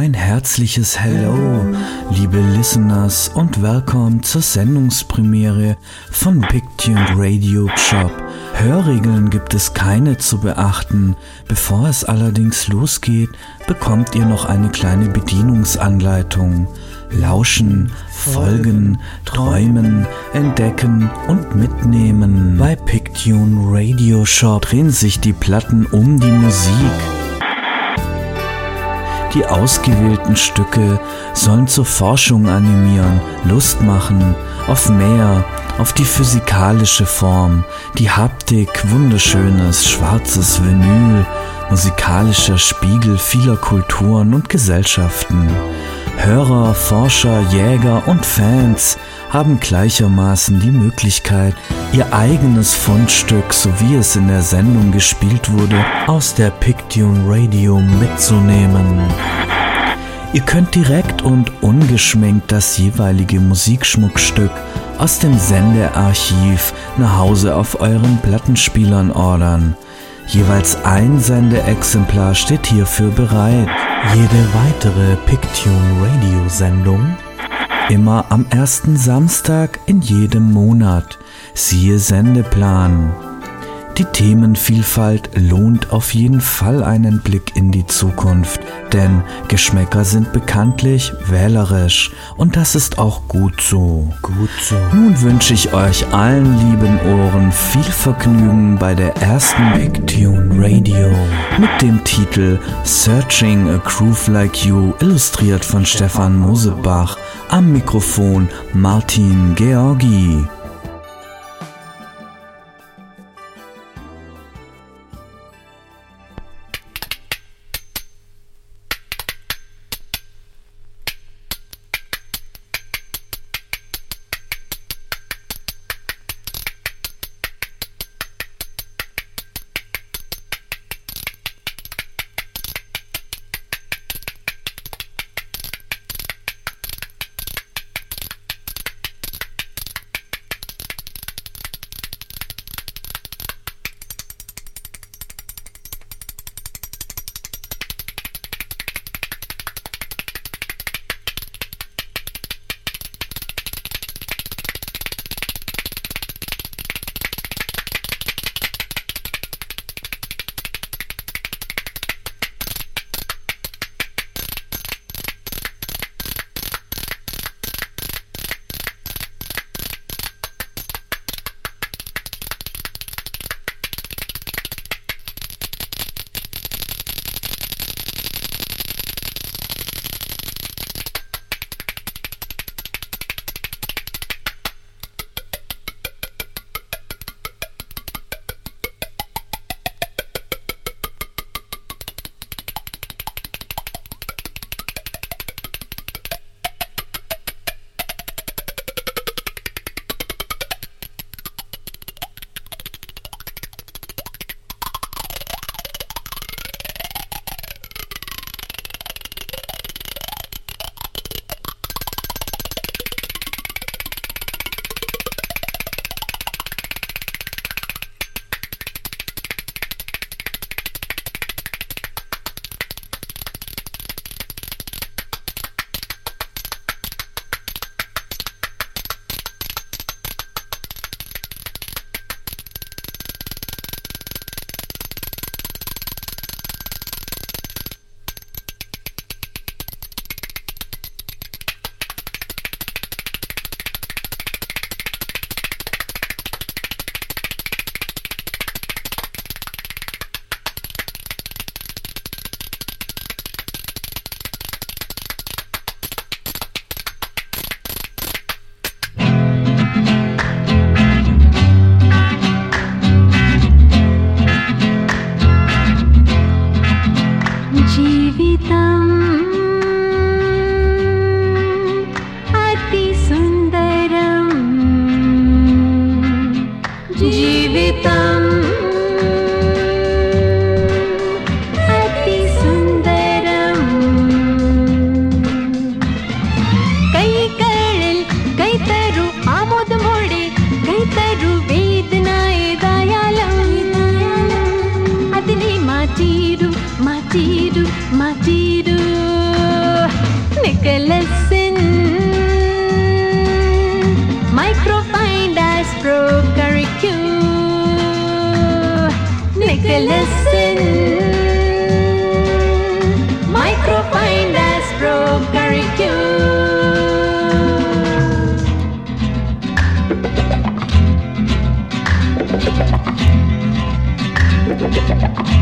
Ein herzliches Hello, liebe Listeners und willkommen zur Sendungspremiere von Pictune Radio Shop. Hörregeln gibt es keine zu beachten. Bevor es allerdings losgeht, bekommt ihr noch eine kleine Bedienungsanleitung. Lauschen, folgen, träumen, entdecken und mitnehmen. Bei Pictune Radio Shop drehen sich die Platten um die Musik. Die ausgewählten Stücke sollen zur Forschung animieren, Lust machen, auf mehr, auf die physikalische Form, die Haptik, wunderschönes schwarzes Vinyl, musikalischer Spiegel vieler Kulturen und Gesellschaften. Hörer, Forscher, Jäger und Fans haben gleichermaßen die Möglichkeit, ihr eigenes Fundstück, so wie es in der Sendung gespielt wurde, aus der Pictune Radio mitzunehmen. Ihr könnt direkt und ungeschminkt das jeweilige Musikschmuckstück aus dem Sendearchiv nach Hause auf euren Plattenspielern ordern. Jeweils ein Sendeexemplar steht hierfür bereit. Jede weitere Pictune Radio Sendung immer am ersten Samstag in jedem Monat. Siehe Sendeplan. Die Themenvielfalt lohnt auf jeden Fall einen Blick in die Zukunft, denn Geschmäcker sind bekanntlich wählerisch und das ist auch gut so. Gut so. Nun wünsche ich euch allen lieben Ohren viel Vergnügen bei der ersten Big Tune Radio mit dem Titel Searching a Groove Like You, illustriert von Stefan Mosebach. Am Mikrofon Martin Georgi.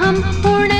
हं पुन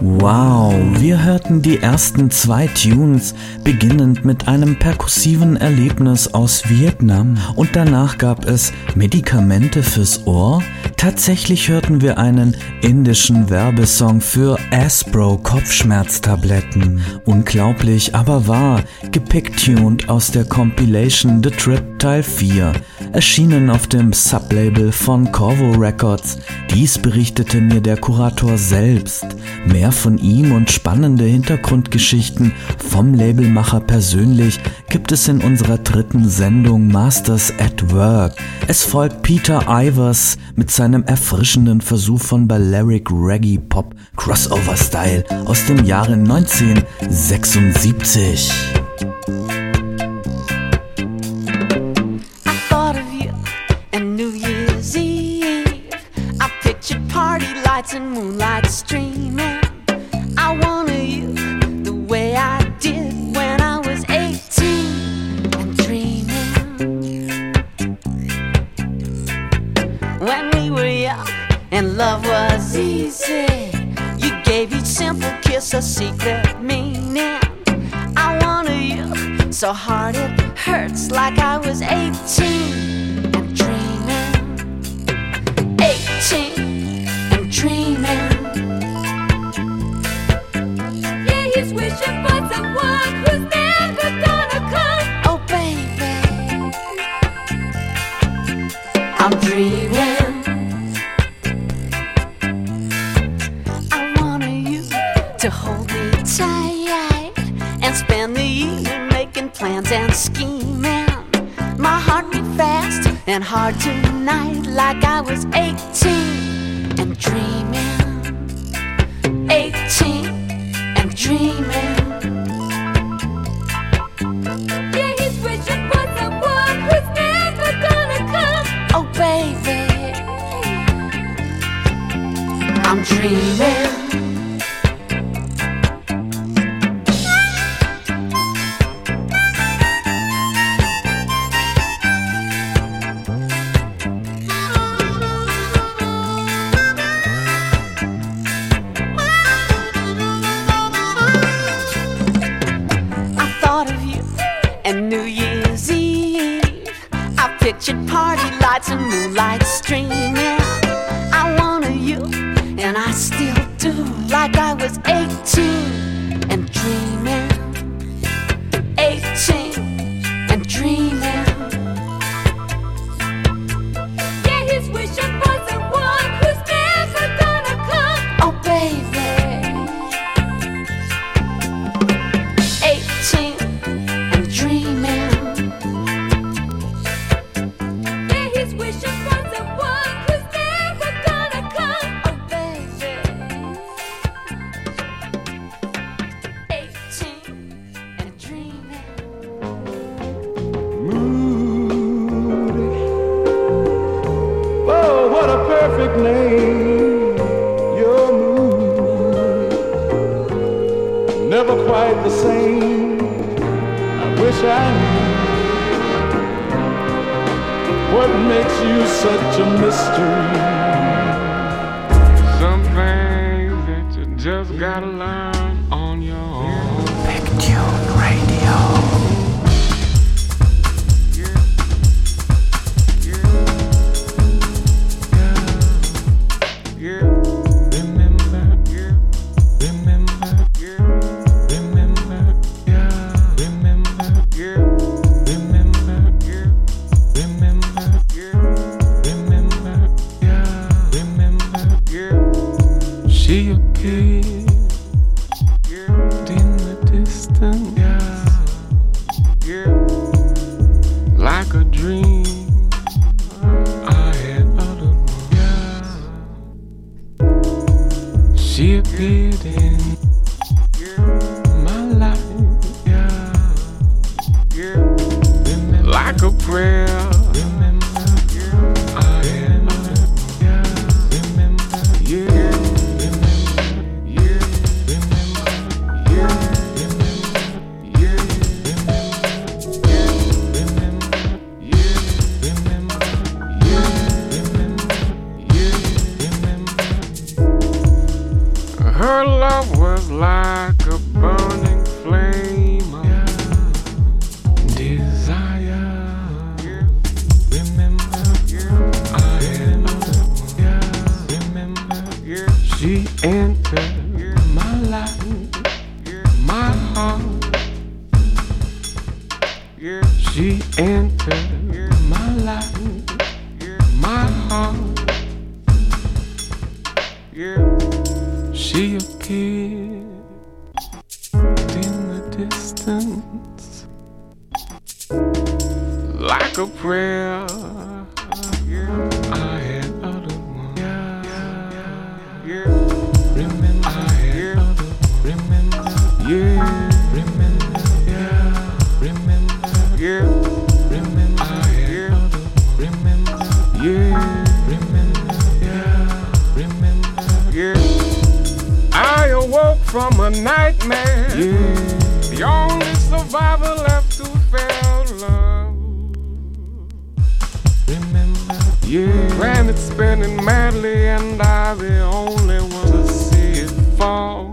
Wow, wir hörten die ersten zwei Tunes, beginnend mit einem perkussiven Erlebnis aus Vietnam. Und danach gab es Medikamente fürs Ohr, Tatsächlich hörten wir einen indischen Werbesong für Aspro Kopfschmerztabletten. Unglaublich, aber wahr, gepicktuned aus der Compilation The Trip Teil 4, erschienen auf dem Sublabel von Corvo Records. Dies berichtete mir der Kurator selbst. Mehr von ihm und spannende Hintergrundgeschichten vom Labelmacher persönlich gibt es in unserer dritten Sendung Masters at Work. Es folgt Peter Ivers mit seinem erfrischenden Versuch von Balearic Reggae Pop Crossover Style aus dem Jahre 1976. To hold me tight and spend the evening making plans and scheming. My heart beat fast and hard tonight, like I was 18 and dreaming. 18 and dreaming. Yeah, he's wishing for someone who's never gonna come. Oh, baby. I'm dreaming. what makes you such a mystery. Some things that you just gotta learn. in the distance like a prayer. from a nightmare. Yeah. The only survivor left who fell love. Remember, yeah. Planet spinning madly, and I the only one to see it fall.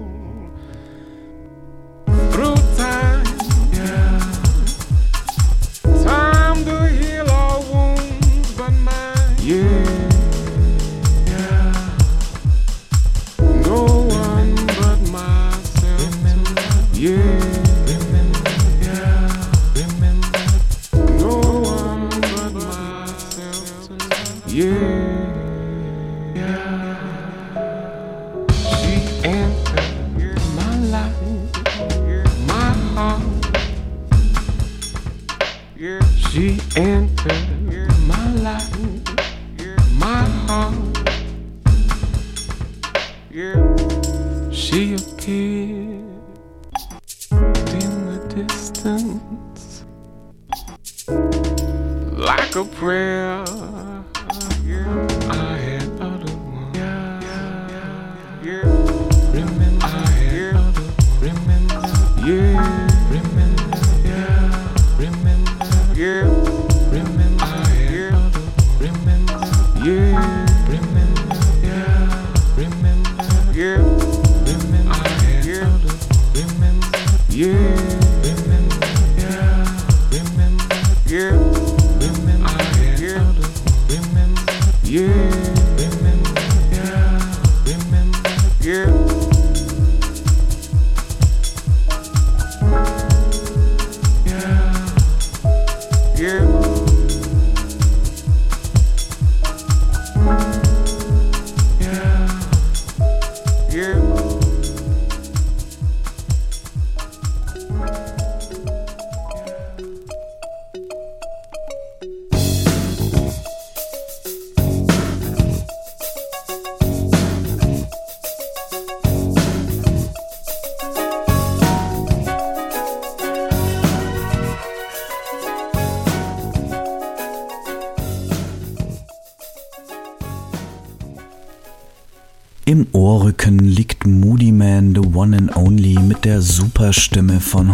Yeah.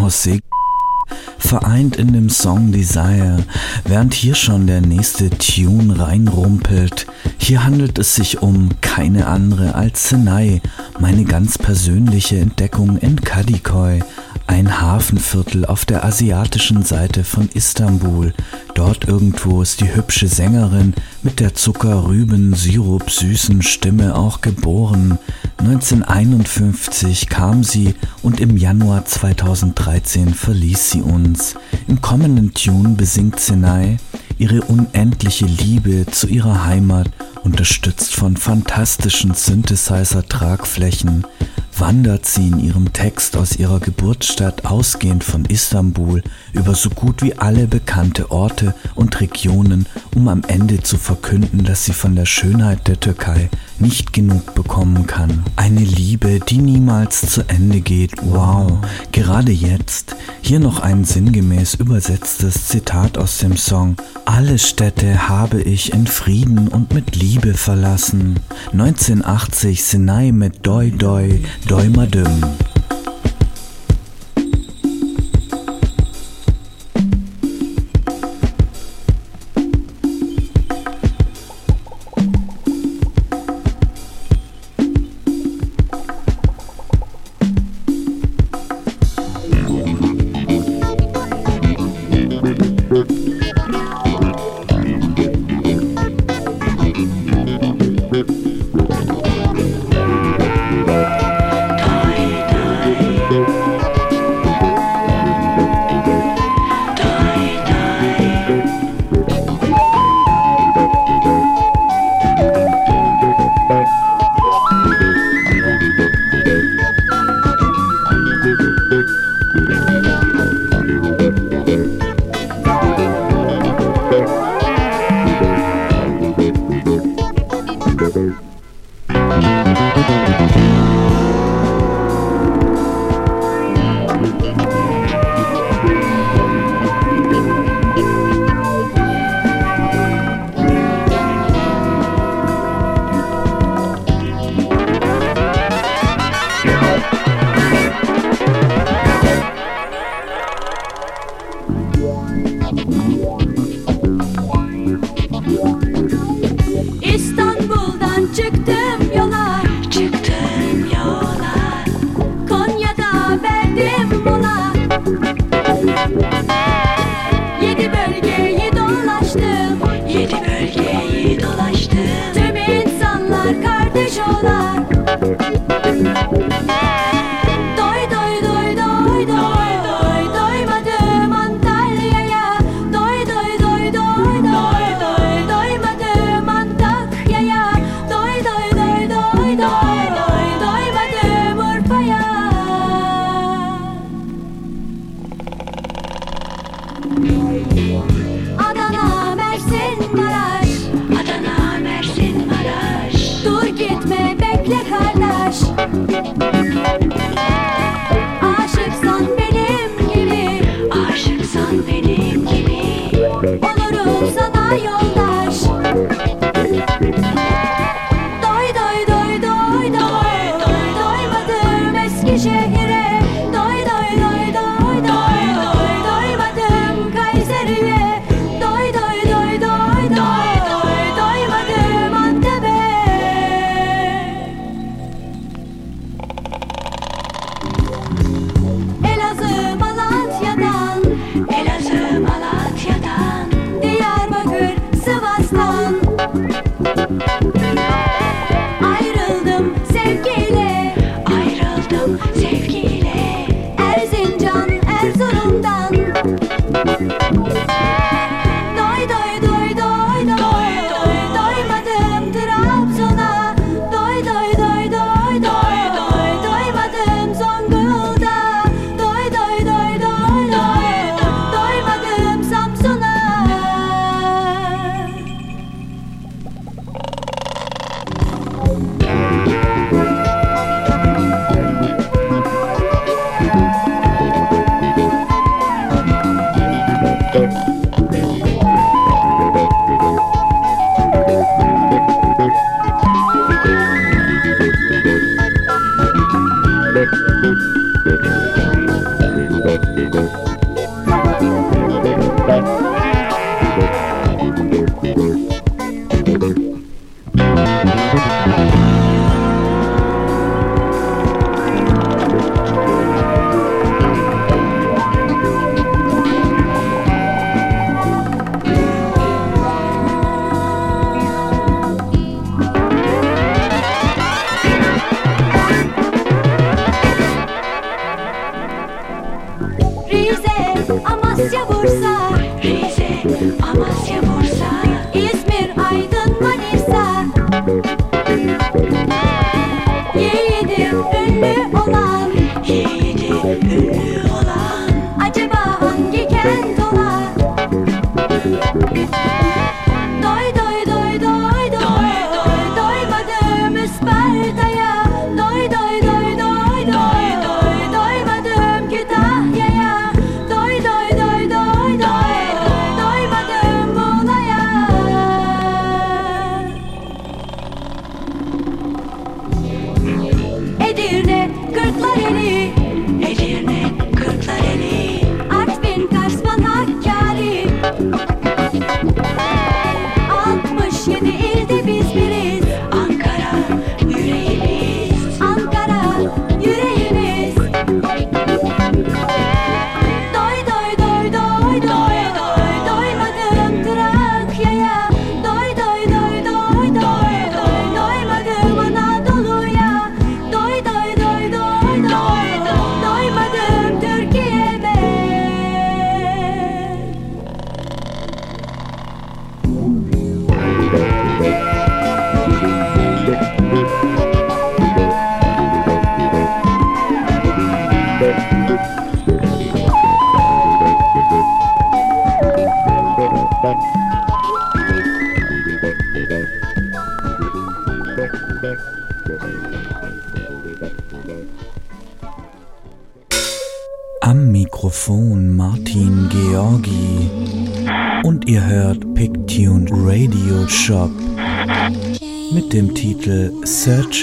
José vereint in dem Song Desire, während hier schon der nächste Tune reinrumpelt. Hier handelt es sich um keine andere als Senai, meine ganz persönliche Entdeckung in Kadikoy, ein Hafenviertel auf der asiatischen Seite von Istanbul. Dort irgendwo ist die hübsche Sängerin mit der Zuckerrüben-Sirup süßen Stimme auch geboren. 1951 kam sie und im Januar 2013 verließ sie uns. Im kommenden Tune besingt Senai ihre unendliche Liebe zu ihrer Heimat, unterstützt von fantastischen Synthesizer-Tragflächen wandert sie in ihrem Text aus ihrer Geburtsstadt ausgehend von Istanbul über so gut wie alle bekannte Orte und Regionen, um am Ende zu verkünden, dass sie von der Schönheit der Türkei nicht genug bekommen kann. Eine Liebe, die niemals zu Ende geht. Wow, gerade jetzt. Hier noch ein sinngemäß übersetztes Zitat aus dem Song. Alle Städte habe ich in Frieden und mit Liebe verlassen. 1980 Sinai mit Doi Doi Doi Madüm.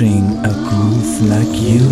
A Groove Like You.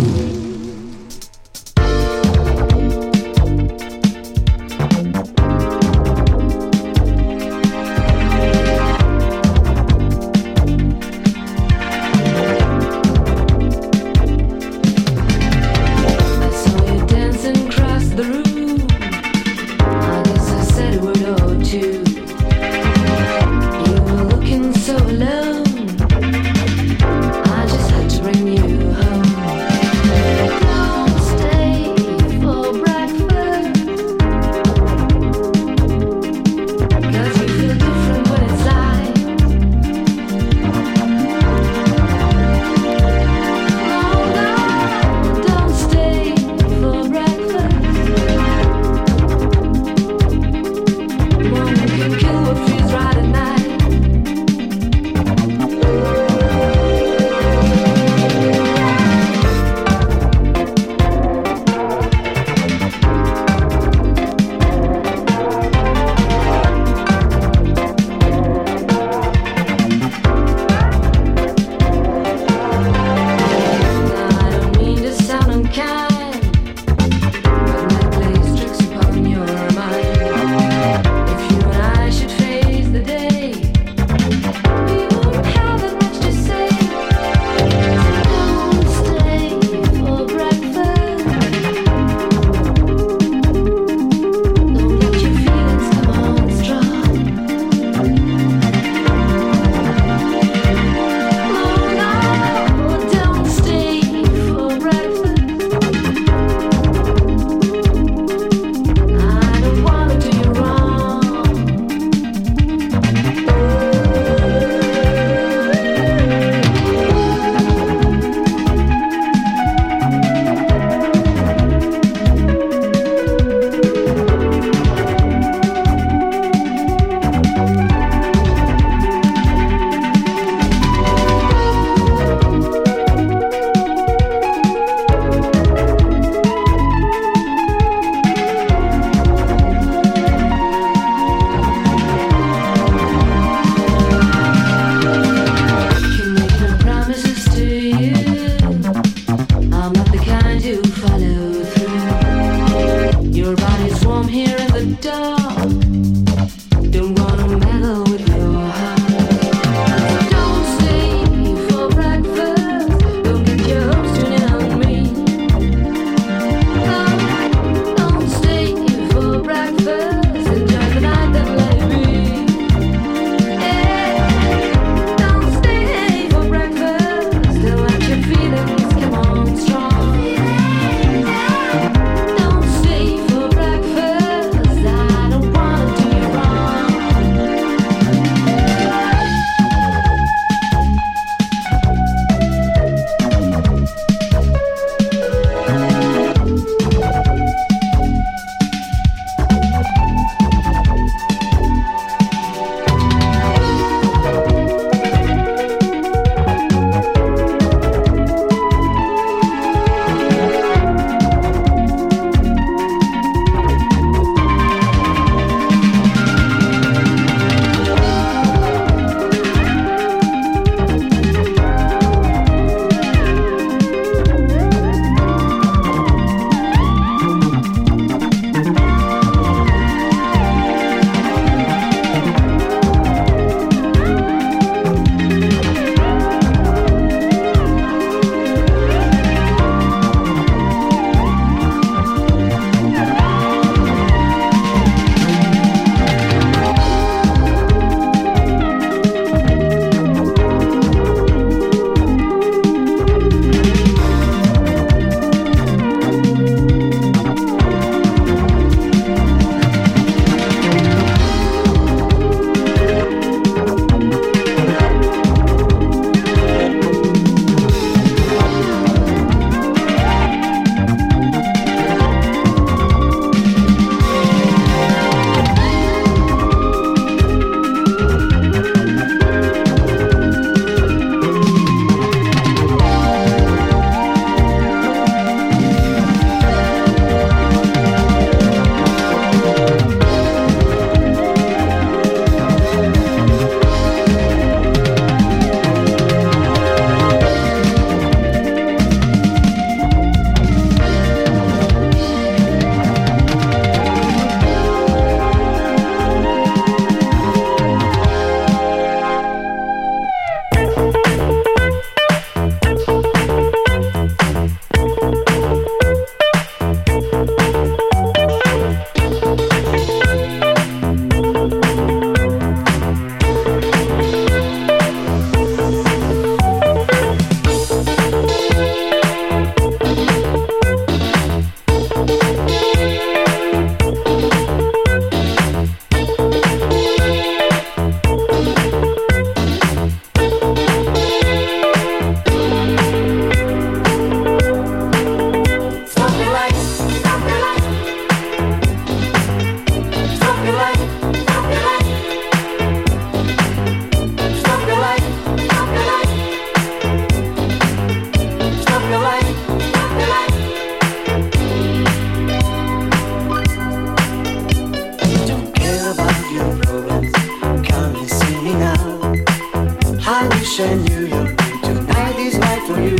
wish I knew you. Tonight is night for you.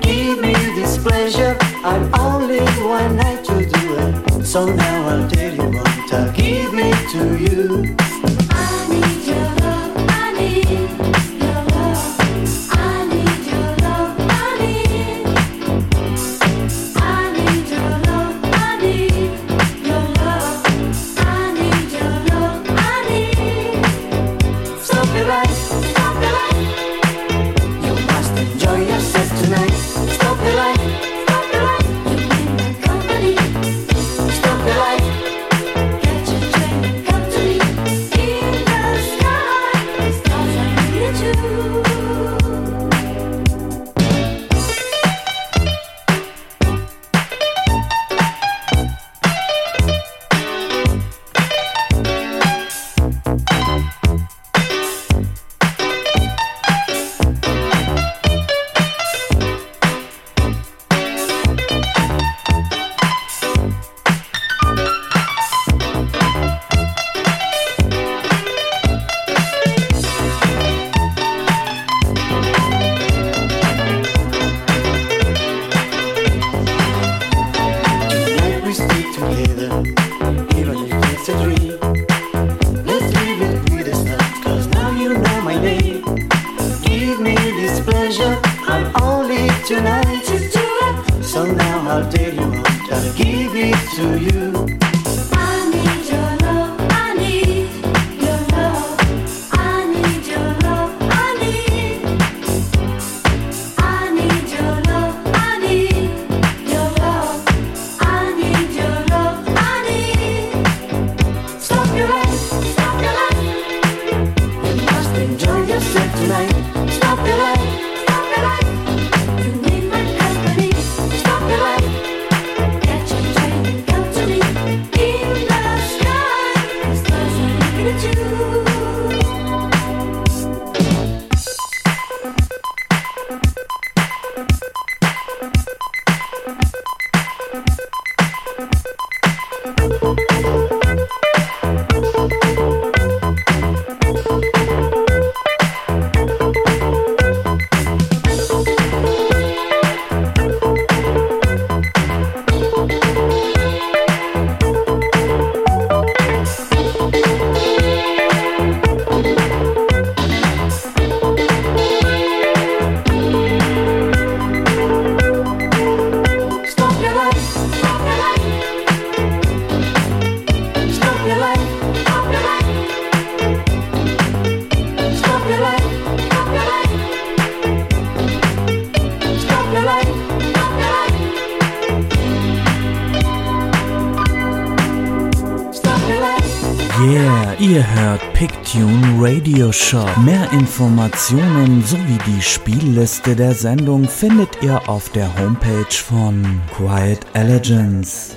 Give me this pleasure. I've only one night to do it. So now I'll tell you what. I'll give me to you. Shop. Mehr Informationen sowie die Spielliste der Sendung findet ihr auf der Homepage von Quiet Allegiance.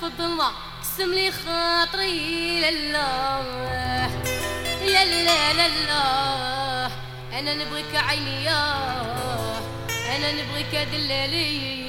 في الظلمة قسم لي خاطري لله لا لله أنا نبغيك عينيا أنا نبغيك دلالي.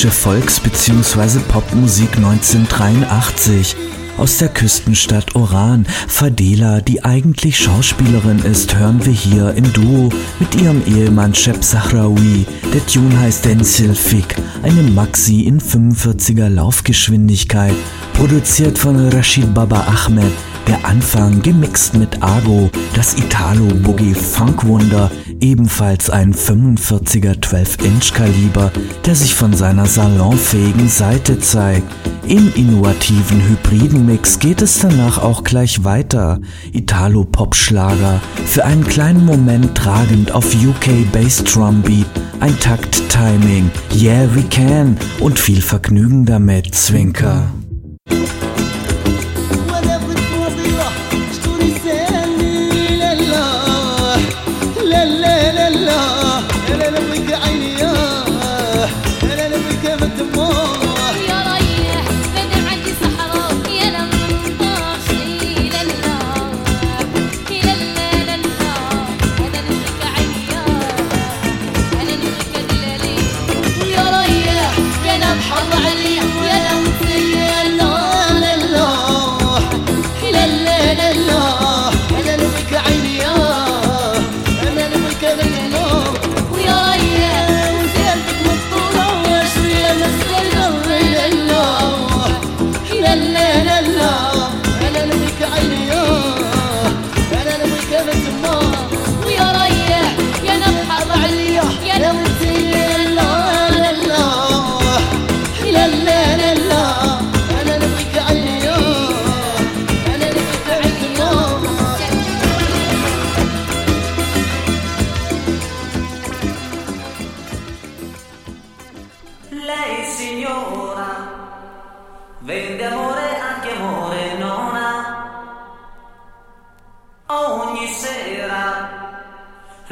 deutsche Volks- bzw. Popmusik 1983 aus der Küstenstadt Oran. Fadela, die eigentlich Schauspielerin ist, hören wir hier im Duo mit ihrem Ehemann Shep Sahrawi. Der Tune heißt Denzil Fik, eine Maxi in 45er Laufgeschwindigkeit, produziert von Rashid Baba Ahmed. Der Anfang gemixt mit Argo, das Italo-Boogie-Funk-Wunder, ebenfalls ein 45er 12-Inch-Kaliber, der sich von seiner salonfähigen Seite zeigt. Im innovativen hybriden Mix geht es danach auch gleich weiter. Italo-Pop-Schlager, für einen kleinen Moment tragend auf UK Bass-Drum-Beat, ein Takt-Timing, Yeah We Can und viel Vergnügen damit, Zwinker.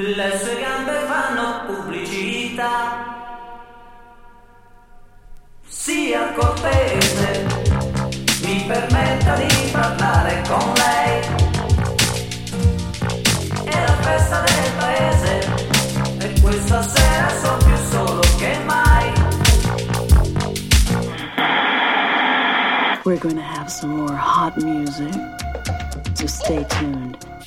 le sue gambe fanno pubblicità. Sia cortese, mi permetta di parlare con lei. È la festa del paese e questa sera sono più solo che mai. We're gonna have some more hot music, so stay tuned.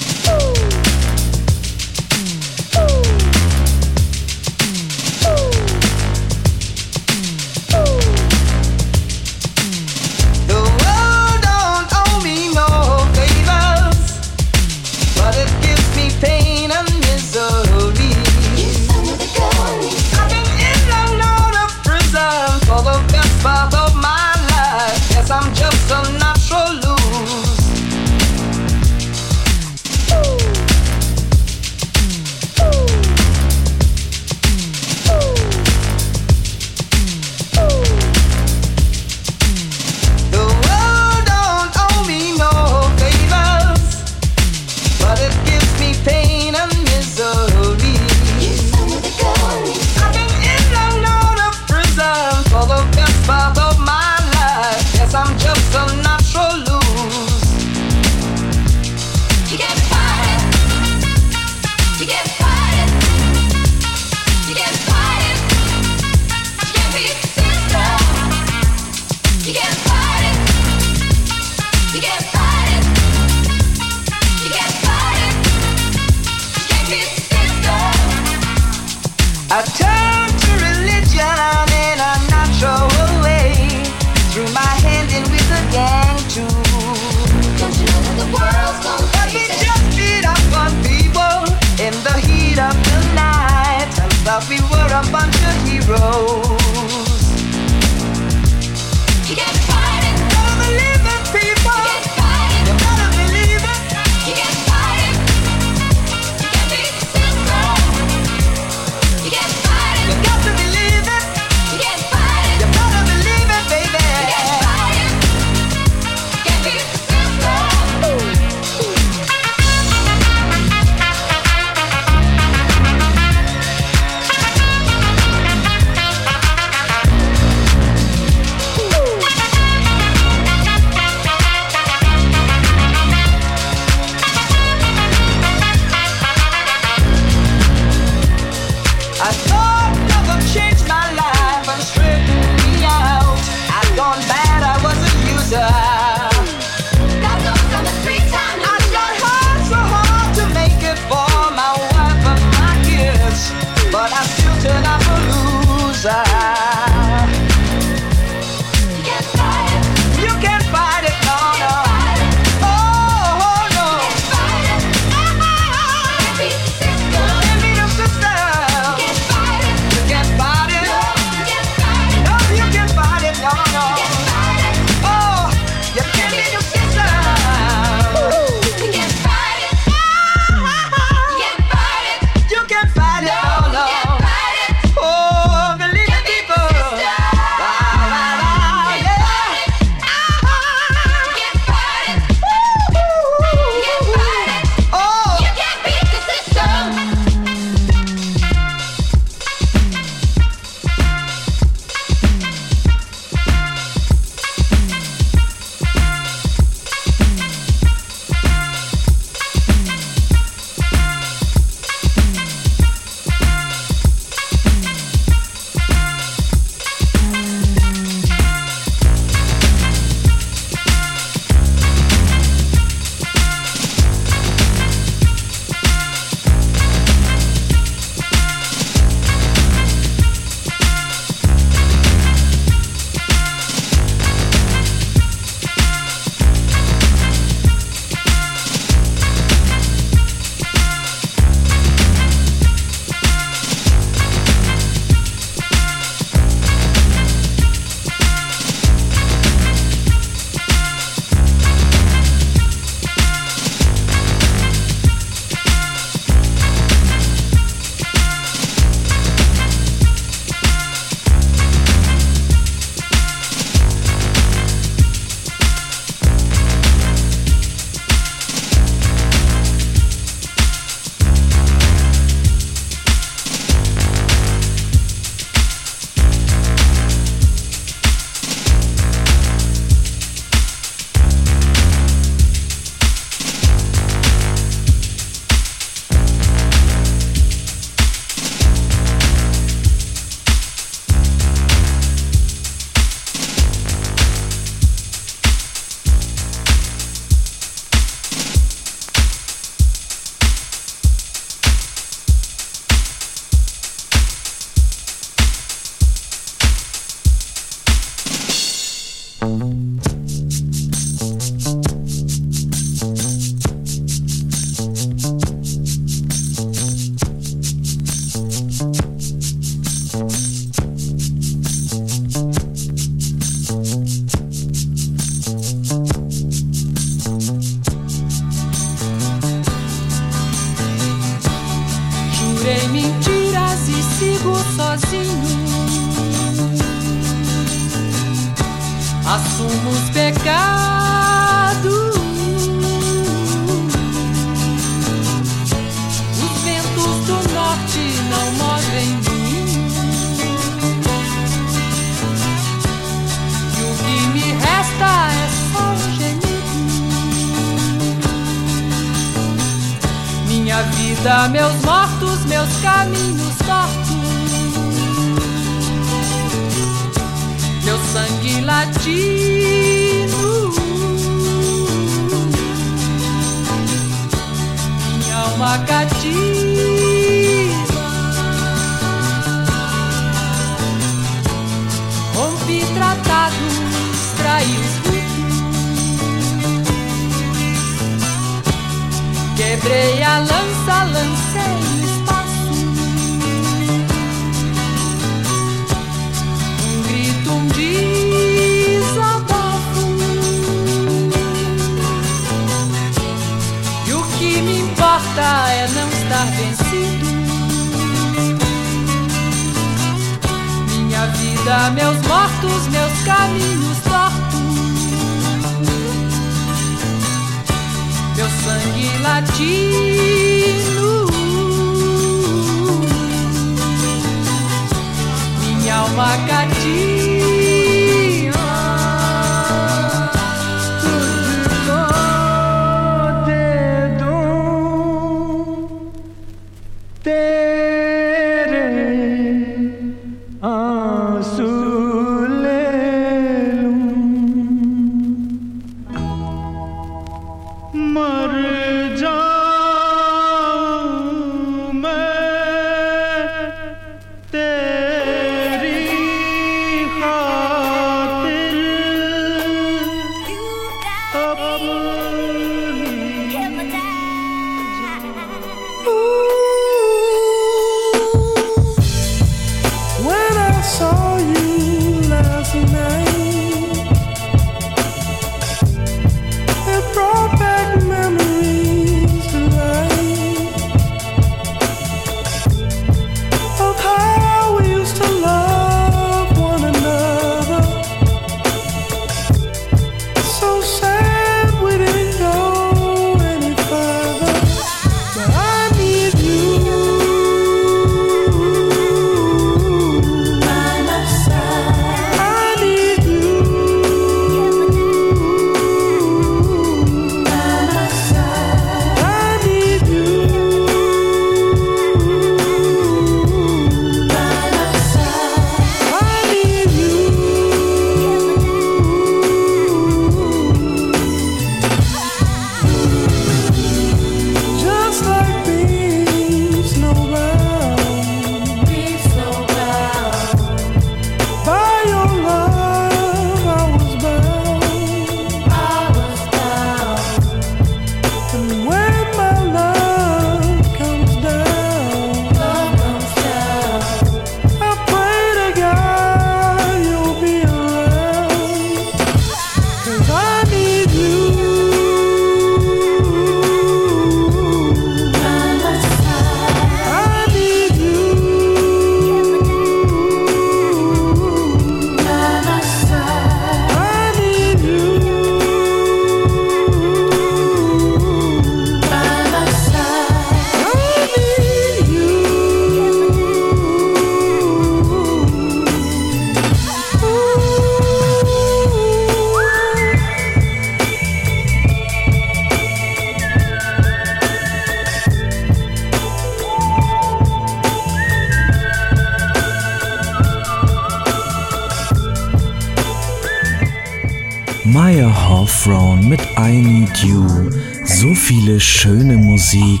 Musik,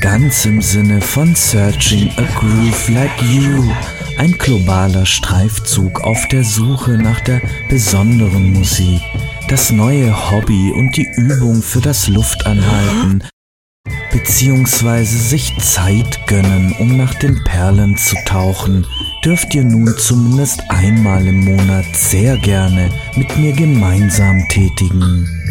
ganz im Sinne von Searching a Groove Like You, ein globaler Streifzug auf der Suche nach der besonderen Musik, das neue Hobby und die Übung für das Luftanhalten, beziehungsweise sich Zeit gönnen, um nach den Perlen zu tauchen, dürft ihr nun zumindest einmal im Monat sehr gerne mit mir gemeinsam tätigen.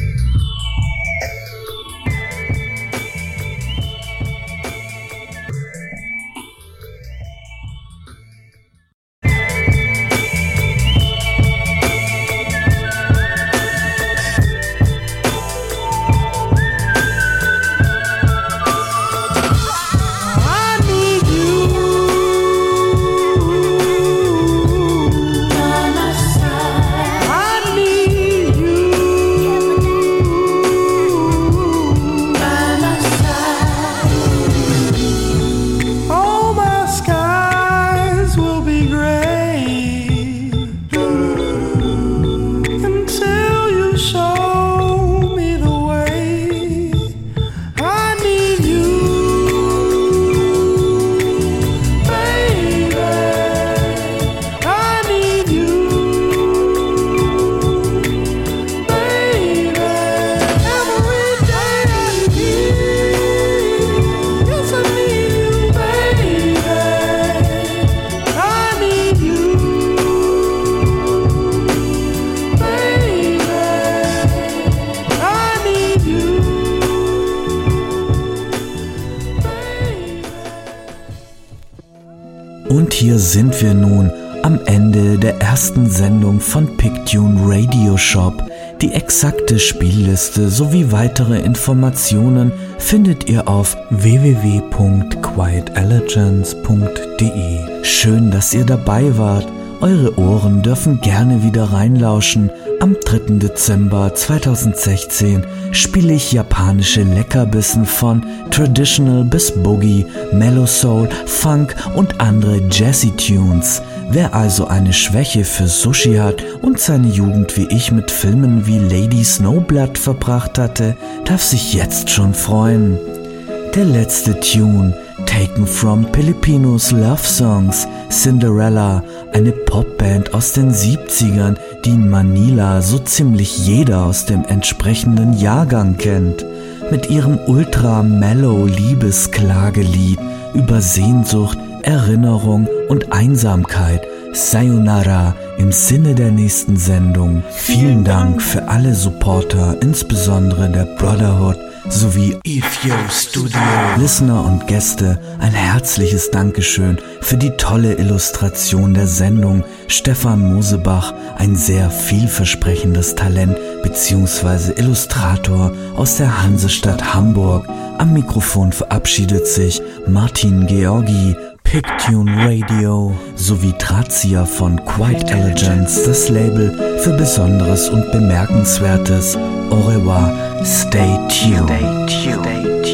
Von Pictune Radio Shop. Die exakte Spielliste sowie weitere Informationen findet ihr auf www.quietelelegance.de. Schön, dass ihr dabei wart. Eure Ohren dürfen gerne wieder reinlauschen. Am 3. Dezember 2016 spiele ich japanische Leckerbissen von Traditional bis Boogie, Mellow Soul, Funk und andere Jazzy-Tunes. Wer also eine Schwäche für Sushi hat und seine Jugend wie ich mit Filmen wie Lady Snowblood verbracht hatte, darf sich jetzt schon freuen. Der letzte Tune, taken from Filipinos Love Songs, Cinderella, eine Popband aus den 70ern, die in Manila so ziemlich jeder aus dem entsprechenden Jahrgang kennt. Mit ihrem ultra-mellow Liebesklagelied über Sehnsucht, Erinnerung und Einsamkeit. Sayonara im Sinne der nächsten Sendung. Vielen Dank für alle Supporter, insbesondere der Brotherhood sowie EFO Studio Listener und Gäste. Ein herzliches Dankeschön für die tolle Illustration der Sendung. Stefan Mosebach, ein sehr vielversprechendes Talent bzw. Illustrator aus der Hansestadt Hamburg. Am Mikrofon verabschiedet sich Martin Georgi. Pictune Radio sowie Trazia von Quiet Elegance, das Label für Besonderes und Bemerkenswertes. Au revoir, stay tuned. Stay tuned.